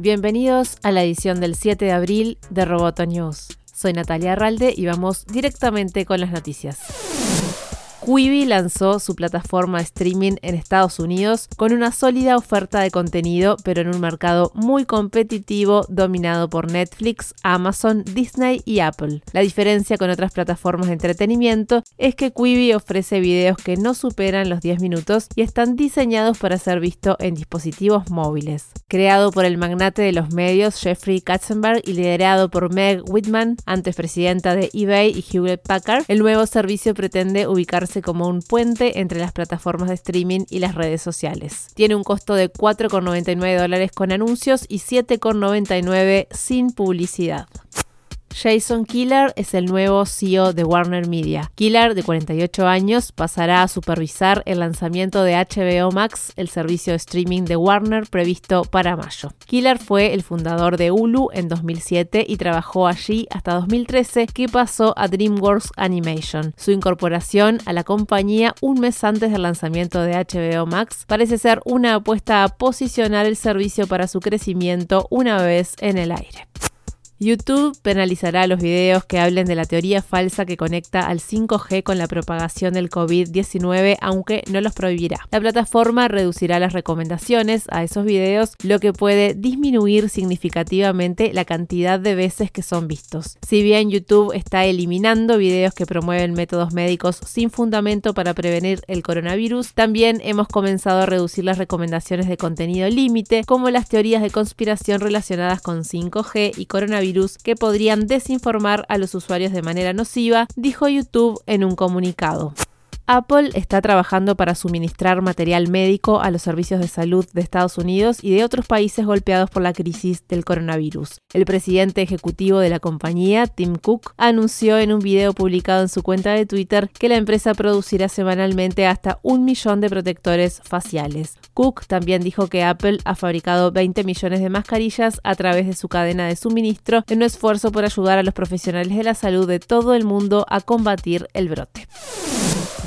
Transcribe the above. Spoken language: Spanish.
Bienvenidos a la edición del 7 de abril de Roboto News. Soy Natalia Arralde y vamos directamente con las noticias. Quibi lanzó su plataforma streaming en Estados Unidos con una sólida oferta de contenido, pero en un mercado muy competitivo dominado por Netflix, Amazon, Disney y Apple. La diferencia con otras plataformas de entretenimiento es que Quibi ofrece videos que no superan los 10 minutos y están diseñados para ser visto en dispositivos móviles. Creado por el magnate de los medios Jeffrey Katzenberg y liderado por Meg Whitman, antes presidenta de eBay y Hewlett Packard, el nuevo servicio pretende ubicarse como un puente entre las plataformas de streaming y las redes sociales. Tiene un costo de 4,99 dólares con anuncios y 7,99 sin publicidad. Jason Killer es el nuevo CEO de Warner Media. Killer, de 48 años, pasará a supervisar el lanzamiento de HBO Max, el servicio de streaming de Warner previsto para mayo. Killer fue el fundador de Hulu en 2007 y trabajó allí hasta 2013, que pasó a DreamWorks Animation. Su incorporación a la compañía un mes antes del lanzamiento de HBO Max parece ser una apuesta a posicionar el servicio para su crecimiento una vez en el aire. YouTube penalizará los videos que hablen de la teoría falsa que conecta al 5G con la propagación del COVID-19, aunque no los prohibirá. La plataforma reducirá las recomendaciones a esos videos, lo que puede disminuir significativamente la cantidad de veces que son vistos. Si bien YouTube está eliminando videos que promueven métodos médicos sin fundamento para prevenir el coronavirus, también hemos comenzado a reducir las recomendaciones de contenido límite, como las teorías de conspiración relacionadas con 5G y coronavirus que podrían desinformar a los usuarios de manera nociva, dijo YouTube en un comunicado. Apple está trabajando para suministrar material médico a los servicios de salud de Estados Unidos y de otros países golpeados por la crisis del coronavirus. El presidente ejecutivo de la compañía, Tim Cook, anunció en un video publicado en su cuenta de Twitter que la empresa producirá semanalmente hasta un millón de protectores faciales. Cook también dijo que Apple ha fabricado 20 millones de mascarillas a través de su cadena de suministro en un esfuerzo por ayudar a los profesionales de la salud de todo el mundo a combatir el brote.